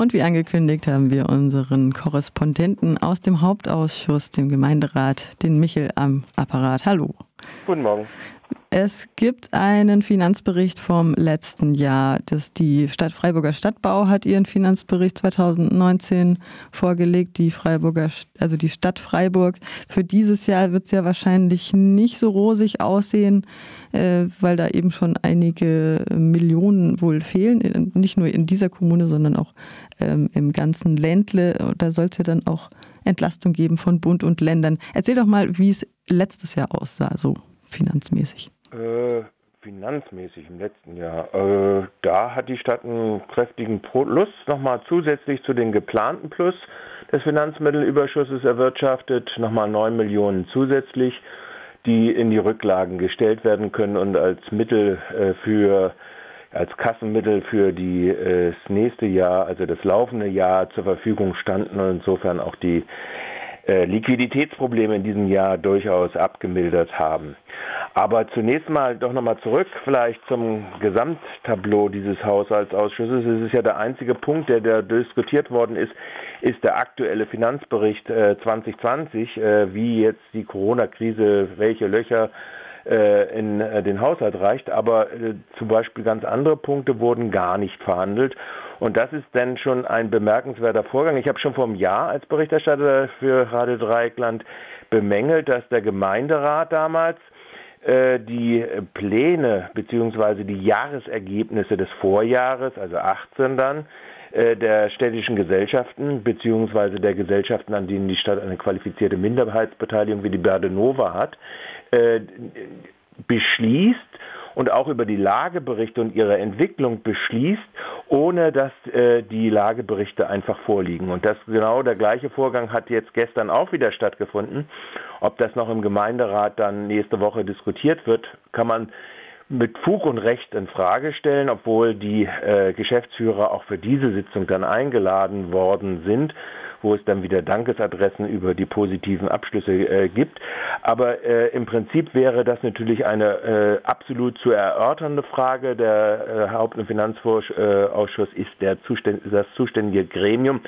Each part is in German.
Und wie angekündigt haben wir unseren Korrespondenten aus dem Hauptausschuss, dem Gemeinderat, den Michel am Apparat. Hallo. Guten Morgen. Es gibt einen Finanzbericht vom letzten Jahr. Das die Stadt Freiburger Stadtbau hat ihren Finanzbericht 2019 vorgelegt. Die Freiburger, also die Stadt Freiburg. Für dieses Jahr wird es ja wahrscheinlich nicht so rosig aussehen, äh, weil da eben schon einige Millionen wohl fehlen. Nicht nur in dieser Kommune, sondern auch ähm, im ganzen Ländle. Da soll es ja dann auch Entlastung geben von Bund und Ländern. Erzähl doch mal, wie es letztes Jahr aussah, so finanzmäßig. Äh, finanzmäßig im letzten Jahr. Äh, da hat die Stadt einen kräftigen Plus nochmal zusätzlich zu den geplanten Plus des Finanzmittelüberschusses erwirtschaftet, nochmal 9 Millionen zusätzlich, die in die Rücklagen gestellt werden können und als Mittel äh, für als Kassenmittel für die, äh, das nächste Jahr, also das laufende Jahr zur Verfügung standen und insofern auch die äh, Liquiditätsprobleme in diesem Jahr durchaus abgemildert haben. Aber zunächst mal doch nochmal zurück vielleicht zum Gesamttableau dieses Haushaltsausschusses. Es ist ja der einzige Punkt, der da diskutiert worden ist, ist der aktuelle Finanzbericht äh, 2020, äh, wie jetzt die Corona-Krise, welche Löcher in äh, den Haushalt reicht. Aber äh, zum Beispiel ganz andere Punkte wurden gar nicht verhandelt. Und das ist dann schon ein bemerkenswerter Vorgang. Ich habe schon vor einem Jahr als Berichterstatter für Radio Dreieckland bemängelt, dass der Gemeinderat damals äh, die Pläne bzw. die Jahresergebnisse des Vorjahres, also 18 dann, äh, der städtischen Gesellschaften bzw. der Gesellschaften, an denen die Stadt eine qualifizierte Minderheitsbeteiligung wie die Berdenova hat, äh, beschließt und auch über die Lageberichte und ihre Entwicklung beschließt, ohne dass äh, die Lageberichte einfach vorliegen. Und das genau der gleiche Vorgang hat jetzt gestern auch wieder stattgefunden. Ob das noch im Gemeinderat dann nächste Woche diskutiert wird, kann man mit Fug und Recht in Frage stellen, obwohl die äh, Geschäftsführer auch für diese Sitzung dann eingeladen worden sind wo es dann wieder Dankesadressen über die positiven Abschlüsse äh, gibt. Aber äh, im Prinzip wäre das natürlich eine äh, absolut zu erörternde Frage. Der äh, Haupt- und Finanzausschuss ist der Zuständ das zuständige Gremium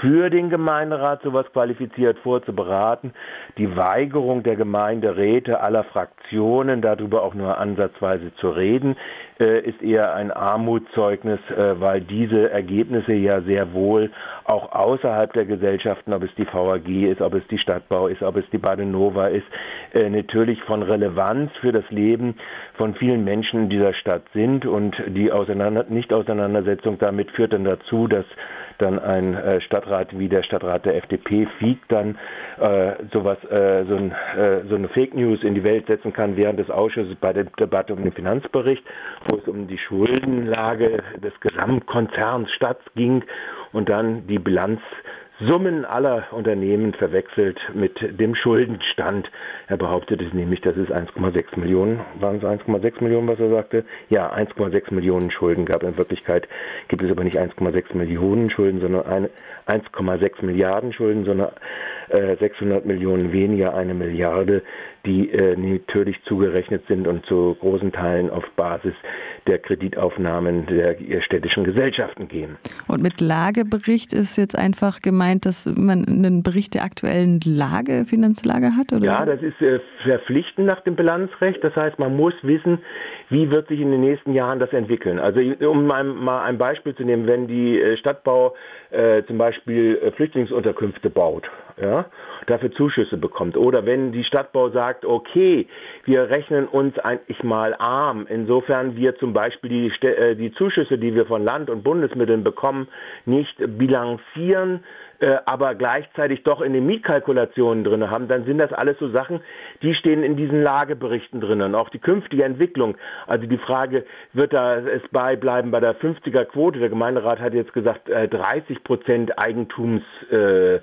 für den Gemeinderat sowas qualifiziert vorzuberaten. Die Weigerung der Gemeinderäte aller Fraktionen, darüber auch nur ansatzweise zu reden, äh, ist eher ein Armutszeugnis, äh, weil diese Ergebnisse ja sehr wohl auch außerhalb der Gesellschaften, ob es die VAG ist, ob es die Stadtbau ist, ob es die Badenova ist, äh, natürlich von Relevanz für das Leben von vielen Menschen in dieser Stadt sind und die Auseinander Nicht-Auseinandersetzung damit führt dann dazu, dass dann ein äh, Stadtrat wie der Stadtrat der FDP Fieg dann äh, sowas, äh, so, ein, äh, so eine Fake News in die Welt setzen kann während des Ausschusses bei der Debatte um den Finanzbericht, wo es um die Schuldenlage des Gesamtkonzerns Stadt ging und dann die Bilanz Summen aller Unternehmen verwechselt mit dem Schuldenstand. Er behauptete nämlich, dass es 1,6 Millionen, waren es 1,6 Millionen, was er sagte? Ja, 1,6 Millionen Schulden gab. In Wirklichkeit gibt es aber nicht 1,6 Millionen Schulden, sondern 1,6 Milliarden Schulden, sondern äh, 600 Millionen weniger eine Milliarde, die äh, natürlich zugerechnet sind und zu großen Teilen auf Basis der Kreditaufnahmen der städtischen Gesellschaften gehen. Und mit Lagebericht ist jetzt einfach gemeint, dass man einen Bericht der aktuellen Lage, Finanzlage hat? Oder? Ja, das ist äh, verpflichtend nach dem Bilanzrecht. Das heißt, man muss wissen, wie wird sich in den nächsten Jahren das entwickeln. Also um mal ein Beispiel zu nehmen, wenn die äh, Stadtbau äh, zum Beispiel äh, Flüchtlingsunterkünfte baut, ja, dafür Zuschüsse bekommt. Oder wenn die Stadtbau sagt, okay, wir rechnen uns eigentlich mal arm, insofern wir zum Beispiel die, äh, die Zuschüsse, die wir von Land- und Bundesmitteln bekommen, nicht bilanzieren, äh, aber gleichzeitig doch in den Mietkalkulationen drin haben, dann sind das alles so Sachen, die stehen in diesen Lageberichten drin. Und auch die künftige Entwicklung, also die Frage, wird da es beibleiben bei der 50er Quote? Der Gemeinderat hat jetzt gesagt, 30 äh, Prozent Eigentumsquote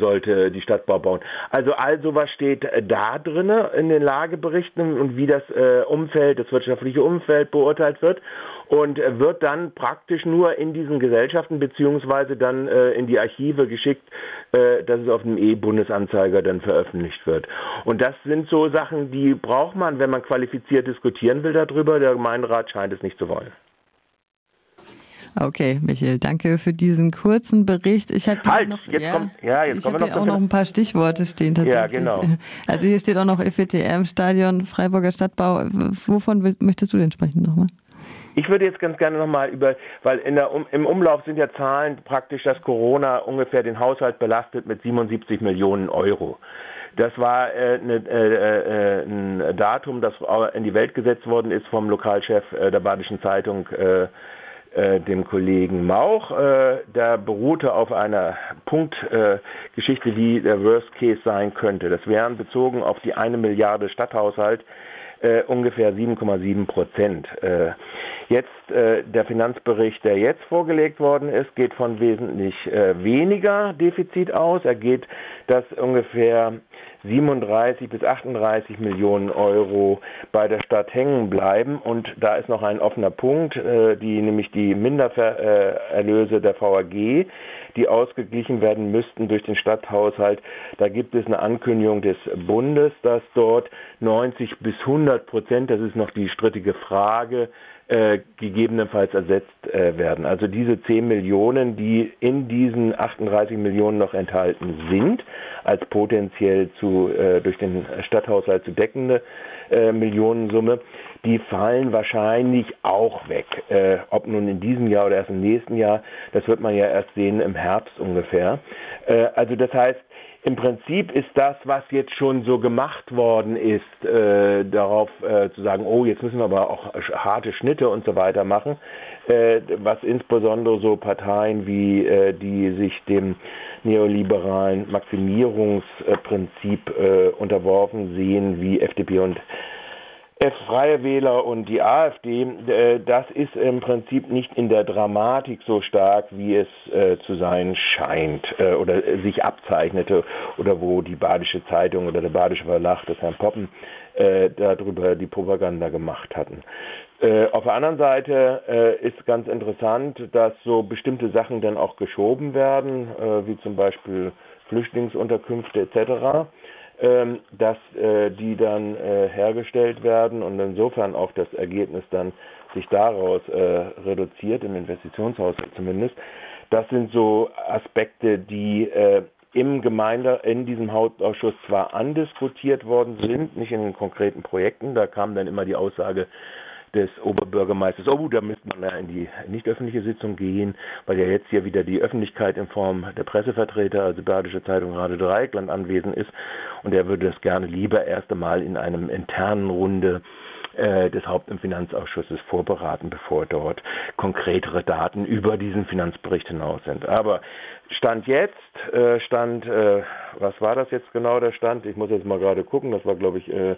sollte die Stadtbau bauen. Also all sowas steht äh, da drin in den Lageberichten und wie das Umfeld, das wirtschaftliche Umfeld beurteilt wird und wird dann praktisch nur in diesen Gesellschaften beziehungsweise dann äh, in die Archive geschickt, äh, dass es auf dem E-Bundesanzeiger dann veröffentlicht wird. Und das sind so Sachen, die braucht man, wenn man qualifiziert diskutieren will darüber. Der Gemeinderat scheint es nicht zu wollen. Okay, Michael, danke für diesen kurzen Bericht. Ich habe halt, noch, jetzt ja, kommt, ja, jetzt ich habe hier auch noch ein paar Stichworte stehen tatsächlich. Ja, genau. Also hier steht auch noch FETM, Stadion, Freiburger Stadtbau. Wovon möchtest du denn sprechen nochmal? Ich würde jetzt ganz gerne nochmal über, weil der, um, im Umlauf sind ja Zahlen praktisch, dass Corona ungefähr den Haushalt belastet mit 77 Millionen Euro. Das war äh, ne, äh, äh, ein Datum, das in die Welt gesetzt worden ist vom Lokalchef äh, der Badischen Zeitung, äh, äh, dem Kollegen Mauch. der beruhte auf einer Punktgeschichte, wie der Worst Case sein könnte. Das wären bezogen auf die eine Milliarde Stadthaushalt ungefähr 7,7 Prozent. Jetzt der Finanzbericht, der jetzt vorgelegt worden ist, geht von wesentlich weniger Defizit aus. Er geht, dass ungefähr 37 bis 38 Millionen Euro bei der Stadt hängen bleiben. Und da ist noch ein offener Punkt, äh, die nämlich die Mindererlöse der VAG, die ausgeglichen werden müssten durch den Stadthaushalt. Da gibt es eine Ankündigung des Bundes, dass dort 90 bis 100 Prozent, das ist noch die strittige Frage, äh, gegebenenfalls ersetzt äh, werden. Also diese 10 Millionen, die in diesen 38 Millionen noch enthalten sind, als potenziell zu, äh, durch den Stadthaushalt zu deckende äh, Millionensumme, die fallen wahrscheinlich auch weg. Äh, ob nun in diesem Jahr oder erst im nächsten Jahr, das wird man ja erst sehen im Herbst ungefähr. Äh, also das heißt, im Prinzip ist das, was jetzt schon so gemacht worden ist, äh, darauf äh, zu sagen, oh, jetzt müssen wir aber auch harte Schnitte und so weiter machen, äh, was insbesondere so Parteien wie äh, die sich dem neoliberalen Maximierungsprinzip äh, unterworfen sehen, wie FDP und Freie Wähler und die AfD, äh, das ist im Prinzip nicht in der Dramatik so stark, wie es äh, zu sein scheint äh, oder sich abzeichnete oder wo die Badische Zeitung oder der Badische Verlag des Herrn Poppen darüber die Propaganda gemacht hatten. Auf der anderen Seite ist ganz interessant, dass so bestimmte Sachen dann auch geschoben werden, wie zum Beispiel Flüchtlingsunterkünfte etc ähm, dass äh, die dann äh, hergestellt werden und insofern auch das Ergebnis dann sich daraus äh, reduziert, im Investitionshaus zumindest. Das sind so Aspekte, die äh, im Gemeinde, in diesem Hauptausschuss zwar andiskutiert worden sind, nicht in den konkreten Projekten, da kam dann immer die Aussage, des Oberbürgermeisters, oh, da müsste man ja in die nicht öffentliche Sitzung gehen, weil ja jetzt hier wieder die Öffentlichkeit in Form der Pressevertreter, also Badische Zeitung Radio Dreieckland anwesend ist und er würde das gerne lieber erst einmal in einem internen Runde äh, des Haupt- und Finanzausschusses vorberaten, bevor dort konkretere Daten über diesen Finanzbericht hinaus sind. Aber Stand jetzt, äh, Stand, äh, was war das jetzt genau der Stand? Ich muss jetzt mal gerade gucken, das war glaube ich äh,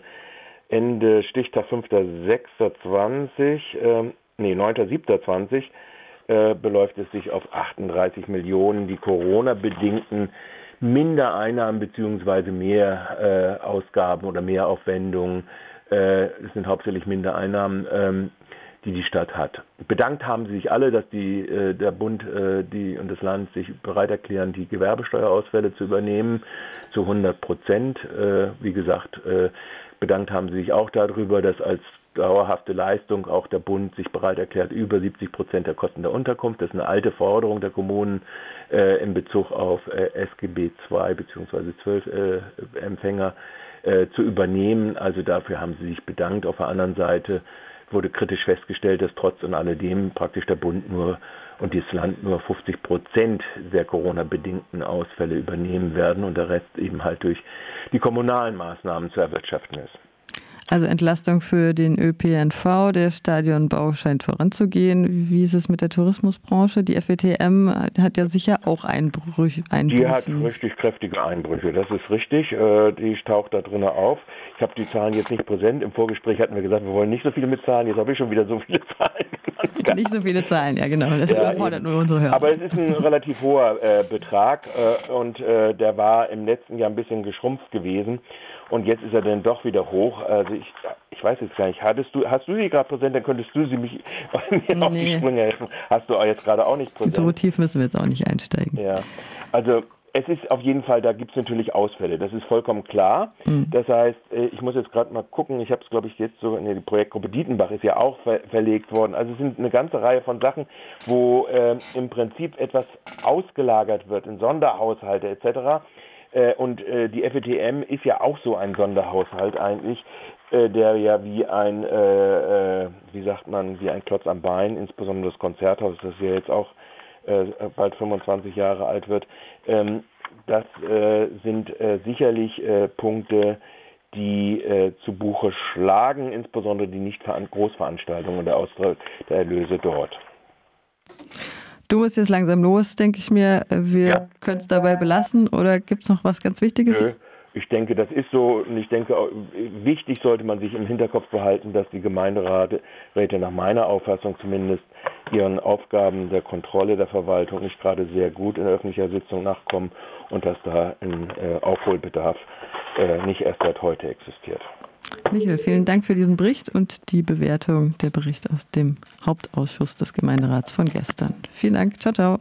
Ende Stichtag 5.6.20, äh, nee, 9.7.20 äh, beläuft es sich auf 38 Millionen, die Corona-bedingten Mindereinnahmen bzw. mehr äh, Ausgaben oder Mehraufwendungen. Äh, es sind hauptsächlich Mindereinnahmen, ähm, die die Stadt hat. Bedankt haben sie sich alle, dass die, äh, der Bund äh, die, und das Land sich bereit erklären, die Gewerbesteuerausfälle zu übernehmen zu 100 Prozent. Äh, wie gesagt, äh, Bedankt haben sie sich auch darüber, dass als dauerhafte Leistung auch der Bund sich bereit erklärt, über 70 Prozent der Kosten der Unterkunft, das ist eine alte Forderung der Kommunen äh, in Bezug auf äh, SGB II bzw. 12 äh, Empfänger äh, zu übernehmen. Also dafür haben sie sich bedankt. Auf der anderen Seite wurde kritisch festgestellt, dass trotz und alledem praktisch der Bund nur und das Land nur 50 Prozent der Corona-bedingten Ausfälle übernehmen werden und der Rest eben halt durch die kommunalen Maßnahmen zu erwirtschaften ist. Also Entlastung für den ÖPNV, der Stadionbau scheint voranzugehen. Wie ist es mit der Tourismusbranche? Die FETM hat ja sicher auch Einbrüche. Einbrüche. Die hat richtig kräftige Einbrüche, das ist richtig. Äh, die taucht da drin auf. Ich habe die Zahlen jetzt nicht präsent. Im Vorgespräch hatten wir gesagt, wir wollen nicht so viele mit Zahlen. Jetzt habe ich schon wieder so viele Zahlen. nicht so viele Zahlen, ja genau. Das ja, überfordert nur unsere Hörer. Aber es ist ein relativ hoher äh, Betrag äh, und äh, der war im letzten Jahr ein bisschen geschrumpft gewesen. Und jetzt ist er dann doch wieder hoch. Also ich, ich weiß jetzt gar nicht, hattest du, hast du sie gerade präsent, dann könntest du sie mich mir nee. auf die Sprünge helfen. Hast du jetzt gerade auch nicht präsent. So tief müssen wir jetzt auch nicht einsteigen. Ja, also es ist auf jeden Fall, da gibt es natürlich Ausfälle, das ist vollkommen klar. Mhm. Das heißt, äh, ich muss jetzt gerade mal gucken, ich habe es glaube ich jetzt so, nee, die Projektgruppe Dietenbach ist ja auch ver verlegt worden. Also es sind eine ganze Reihe von Sachen, wo äh, im Prinzip etwas ausgelagert wird in Sonderhaushalte etc. Äh, und äh, die FETM ist ja auch so ein Sonderhaushalt eigentlich, äh, der ja wie ein, wie sagt man, wie ein Klotz am Bein, insbesondere das Konzerthaus, das ja jetzt auch bald 25 Jahre alt wird, ähm, das sind sicherlich Punkte, die äh, zu Buche schlagen, insbesondere die nicht Großveranstaltungen der Austritt der Erlöse dort. Du musst jetzt langsam los, denke ich mir. Wir ja. können es dabei belassen oder gibt es noch was ganz Wichtiges? Nö. Ich denke, das ist so und ich denke, wichtig sollte man sich im Hinterkopf behalten, dass die Gemeinderäte nach meiner Auffassung zumindest ihren Aufgaben der Kontrolle der Verwaltung nicht gerade sehr gut in öffentlicher Sitzung nachkommen und dass da ein äh, Aufholbedarf äh, nicht erst seit heute existiert. Michael, vielen Dank für diesen Bericht und die Bewertung der Bericht aus dem Hauptausschuss des Gemeinderats von gestern. Vielen Dank. Ciao, ciao.